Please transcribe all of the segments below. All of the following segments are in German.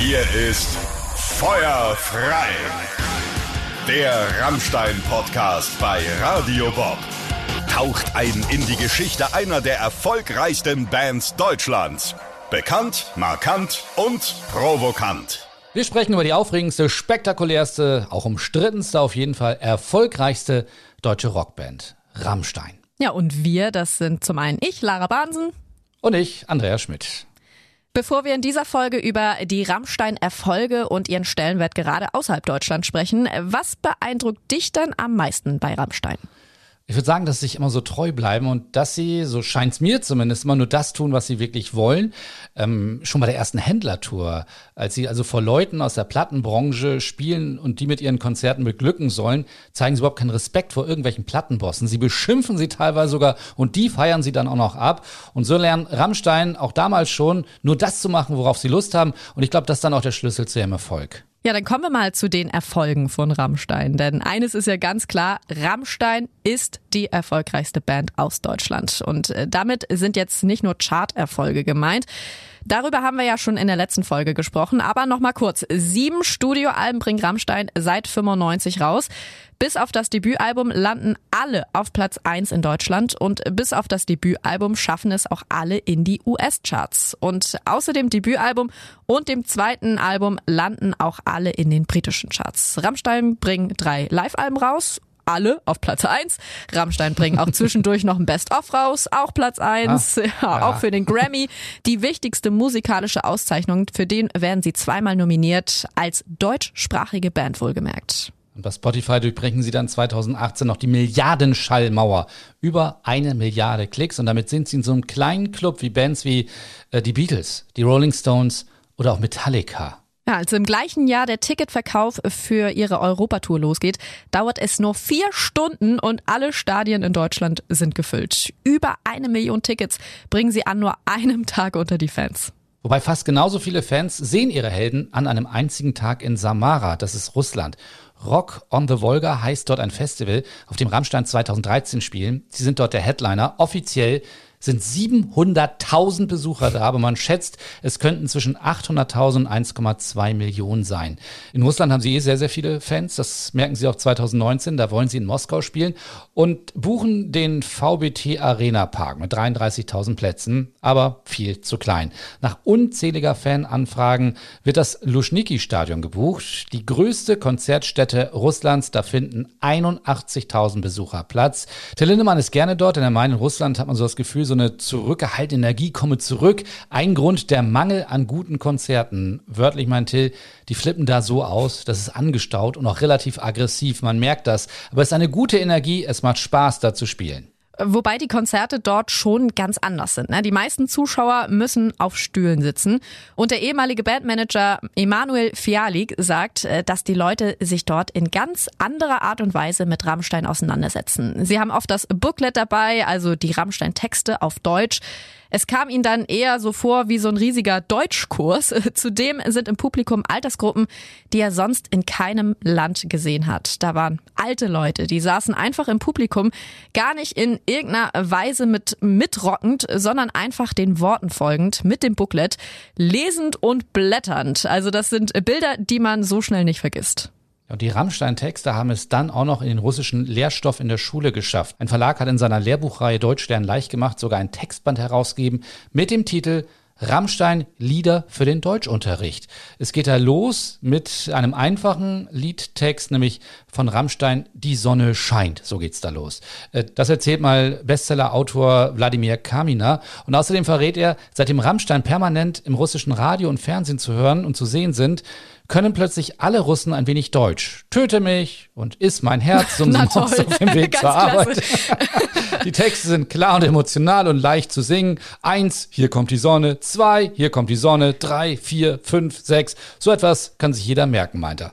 Hier ist Feuer frei. Der Rammstein-Podcast bei Radio Bob. Taucht ein in die Geschichte einer der erfolgreichsten Bands Deutschlands. Bekannt, markant und provokant. Wir sprechen über die aufregendste, spektakulärste, auch umstrittenste, auf jeden Fall erfolgreichste deutsche Rockband, Rammstein. Ja, und wir, das sind zum einen ich, Lara Bahnsen. Und ich, Andreas Schmidt. Bevor wir in dieser Folge über die Rammstein-Erfolge und ihren Stellenwert gerade außerhalb Deutschlands sprechen, was beeindruckt dich dann am meisten bei Rammstein? Ich würde sagen, dass sie sich immer so treu bleiben und dass sie, so scheint es mir zumindest, immer nur das tun, was sie wirklich wollen. Ähm, schon bei der ersten Händlertour, als sie also vor Leuten aus der Plattenbranche spielen und die mit ihren Konzerten beglücken sollen, zeigen sie überhaupt keinen Respekt vor irgendwelchen Plattenbossen. Sie beschimpfen sie teilweise sogar und die feiern sie dann auch noch ab. Und so lernen Rammstein auch damals schon nur das zu machen, worauf sie Lust haben. Und ich glaube, das ist dann auch der Schlüssel zu ihrem Erfolg. Ja, dann kommen wir mal zu den Erfolgen von Rammstein. Denn eines ist ja ganz klar, Rammstein ist die erfolgreichste Band aus Deutschland. Und äh, damit sind jetzt nicht nur Charterfolge gemeint. Darüber haben wir ja schon in der letzten Folge gesprochen, aber nochmal kurz. Sieben Studioalben bringt Rammstein seit 95 raus. Bis auf das Debütalbum landen alle auf Platz 1 in Deutschland und bis auf das Debütalbum schaffen es auch alle in die US-Charts. Und außer dem Debütalbum und dem zweiten Album landen auch alle in den britischen Charts. Rammstein bringt drei Live-Alben raus alle auf Platz 1. Rammstein bringen auch zwischendurch noch ein Best-of raus, auch Platz 1, ah, ja, auch für den Grammy. Die wichtigste musikalische Auszeichnung, für den werden sie zweimal nominiert, als deutschsprachige Band wohlgemerkt. Und bei Spotify durchbrechen sie dann 2018 noch die Milliardenschallmauer. Über eine Milliarde Klicks. Und damit sind sie in so einem kleinen Club wie Bands wie äh, die Beatles, die Rolling Stones oder auch Metallica. Als im gleichen Jahr der Ticketverkauf für ihre Europatour losgeht, dauert es nur vier Stunden und alle Stadien in Deutschland sind gefüllt. Über eine Million Tickets bringen sie an nur einem Tag unter die Fans. Wobei fast genauso viele Fans sehen ihre Helden an einem einzigen Tag in Samara, das ist Russland. Rock on the Volga heißt dort ein Festival, auf dem Rammstein 2013 spielen. Sie sind dort der Headliner. Offiziell sind 700.000 Besucher da, aber man schätzt, es könnten zwischen 800.000 und 1,2 Millionen sein. In Russland haben sie eh sehr, sehr viele Fans. Das merken sie auch 2019. Da wollen sie in Moskau spielen und buchen den VBT Arena Park mit 33.000 Plätzen, aber viel zu klein. Nach unzähliger Fananfragen wird das Luschniki Stadion gebucht. Die größte Konzertstätte Russlands. Da finden 81.000 Besucher Platz. Till Lindemann ist gerne dort, denn er meint, in Russland hat man so das Gefühl, so eine zurückgehaltene Energie komme zurück. Ein Grund der Mangel an guten Konzerten. Wörtlich mein Till, die flippen da so aus, das ist angestaut und auch relativ aggressiv. Man merkt das. Aber es ist eine gute Energie, es macht Spaß, da zu spielen. Wobei die Konzerte dort schon ganz anders sind. Ne? Die meisten Zuschauer müssen auf Stühlen sitzen. Und der ehemalige Bandmanager Emanuel Fialik sagt, äh, dass die Leute sich dort in ganz anderer Art und Weise mit Rammstein auseinandersetzen. Sie haben oft das Booklet dabei, also die Rammstein-Texte auf Deutsch. Es kam ihnen dann eher so vor wie so ein riesiger Deutschkurs. Zudem sind im Publikum Altersgruppen, die er sonst in keinem Land gesehen hat. Da waren alte Leute, die saßen einfach im Publikum, gar nicht in irgendeiner Weise mit mitrockend, sondern einfach den Worten folgend mit dem Booklet, lesend und blätternd. Also das sind Bilder, die man so schnell nicht vergisst. Und die Rammstein-Texte haben es dann auch noch in den russischen Lehrstoff in der Schule geschafft. Ein Verlag hat in seiner Lehrbuchreihe Deutsch lernen leicht gemacht sogar ein Textband herausgegeben mit dem Titel Rammstein Lieder für den Deutschunterricht. Es geht da los mit einem einfachen Liedtext, nämlich von Rammstein Die Sonne scheint. So geht's da los. Äh, das erzählt mal Bestseller-Autor Wladimir Kamina. Und außerdem verrät er, seitdem Rammstein permanent im russischen Radio und Fernsehen zu hören und zu sehen sind, können plötzlich alle Russen ein wenig Deutsch. Töte mich und iss mein Herz, so auf dem Weg zur Arbeit. die Texte sind klar und emotional und leicht zu singen. Eins, hier kommt die Sonne. Zwei, hier kommt die Sonne. Drei, vier, fünf, sechs. So etwas kann sich jeder merken, meint er.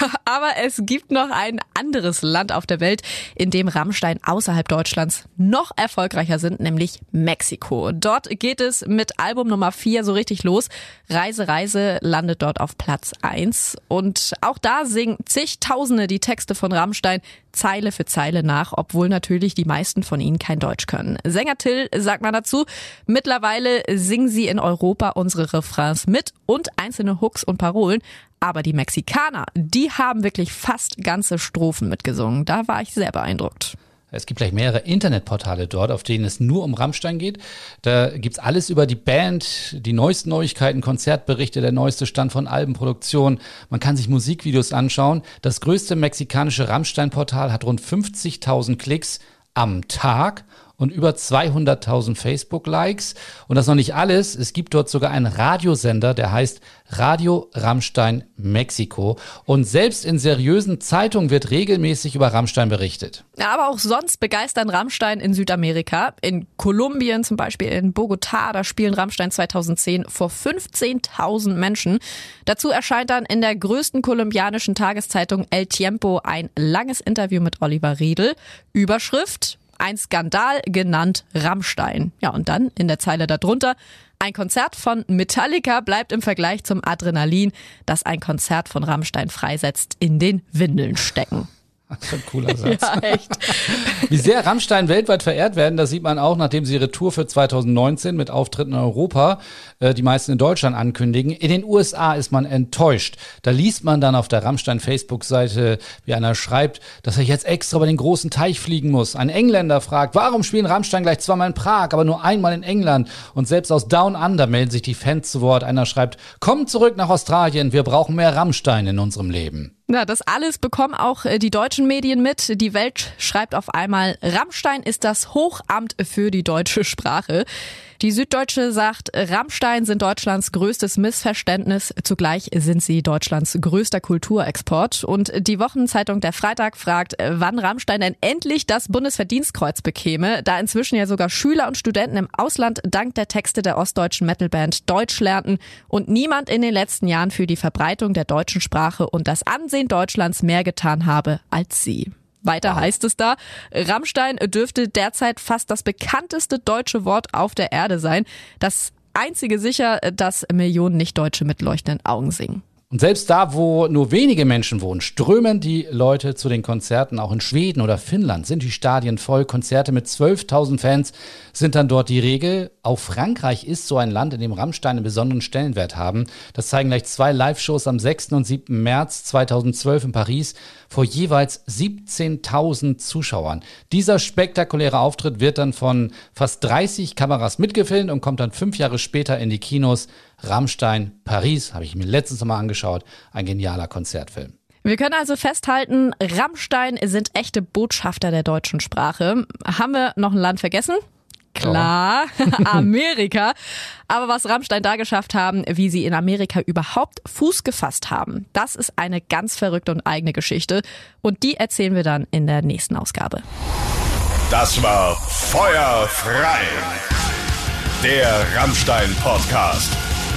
Aber es gibt noch ein anderes Land auf der Welt, in dem Rammstein außerhalb Deutschlands noch erfolgreicher sind, nämlich Mexiko. Dort geht es mit Album Nummer 4 so richtig los. Reise, Reise landet dort auf Platz 1. Und auch da singen zigtausende die Texte von Rammstein Zeile für Zeile nach, obwohl natürlich die meisten von ihnen kein Deutsch können. Sänger Till sagt man dazu, mittlerweile singen sie in Europa unsere Refrains mit und einzelne Hooks und Parolen. Aber die Mexikaner, die haben wirklich fast ganze Strophen mitgesungen. Da war ich sehr beeindruckt. Es gibt gleich mehrere Internetportale dort, auf denen es nur um Rammstein geht. Da gibt's alles über die Band, die neuesten Neuigkeiten, Konzertberichte, der neueste Stand von Albenproduktion. Man kann sich Musikvideos anschauen. Das größte mexikanische Rammstein-Portal hat rund 50.000 Klicks am Tag und über 200.000 Facebook-Likes. Und das noch nicht alles. Es gibt dort sogar einen Radiosender, der heißt Radio Rammstein Mexiko. Und selbst in seriösen Zeitungen wird regelmäßig über Rammstein berichtet. Aber auch sonst begeistern Rammstein in Südamerika. In Kolumbien, zum Beispiel in Bogotá, da spielen Rammstein 2010 vor 15.000 Menschen. Dazu erscheint dann in der größten kolumbianischen Tageszeitung El Tiempo ein langes Interview mit Oliver Riedel. Überschrift ein Skandal genannt Rammstein. Ja, und dann in der Zeile darunter, ein Konzert von Metallica bleibt im Vergleich zum Adrenalin, das ein Konzert von Rammstein freisetzt, in den Windeln stecken. Das ist ein cooler Satz. Ja, echt. Wie sehr Rammstein weltweit verehrt werden, das sieht man auch, nachdem sie ihre Tour für 2019 mit Auftritten in Europa, äh, die meisten in Deutschland ankündigen. In den USA ist man enttäuscht. Da liest man dann auf der Rammstein Facebook-Seite, wie einer schreibt, dass er jetzt extra über den großen Teich fliegen muss. Ein Engländer fragt, warum spielen Rammstein gleich zweimal in Prag, aber nur einmal in England? Und selbst aus Down Under melden sich die Fans zu Wort. Einer schreibt, komm zurück nach Australien, wir brauchen mehr Rammstein in unserem Leben. Na, das alles bekommen auch äh, die deutschen Medien mit. Die Welt schreibt auf einmal, Rammstein ist das Hochamt für die deutsche Sprache. Die Süddeutsche sagt, Rammstein sind Deutschlands größtes Missverständnis. Zugleich sind sie Deutschlands größter Kulturexport. Und die Wochenzeitung Der Freitag fragt, wann Rammstein denn endlich das Bundesverdienstkreuz bekäme, da inzwischen ja sogar Schüler und Studenten im Ausland dank der Texte der ostdeutschen Metalband Deutsch lernten und niemand in den letzten Jahren für die Verbreitung der deutschen Sprache und das Ansehen Deutschlands mehr getan habe als sie. Weiter heißt es da, Rammstein dürfte derzeit fast das bekannteste deutsche Wort auf der Erde sein. Das einzige sicher, dass Millionen Nicht-Deutsche mit leuchtenden Augen singen. Und selbst da, wo nur wenige Menschen wohnen, strömen die Leute zu den Konzerten. Auch in Schweden oder Finnland sind die Stadien voll. Konzerte mit 12.000 Fans sind dann dort die Regel. Auch Frankreich ist so ein Land, in dem Rammstein einen besonderen Stellenwert haben. Das zeigen gleich zwei Live-Shows am 6. und 7. März 2012 in Paris vor jeweils 17.000 Zuschauern. Dieser spektakuläre Auftritt wird dann von fast 30 Kameras mitgefilmt und kommt dann fünf Jahre später in die Kinos. Rammstein Paris, habe ich mir letztens nochmal angeschaut. Ein genialer Konzertfilm. Wir können also festhalten, Rammstein sind echte Botschafter der deutschen Sprache. Haben wir noch ein Land vergessen? Klar, Amerika. Aber was Rammstein da geschafft haben, wie sie in Amerika überhaupt Fuß gefasst haben, das ist eine ganz verrückte und eigene Geschichte. Und die erzählen wir dann in der nächsten Ausgabe. Das war Feuerfrei. Der Rammstein-Podcast.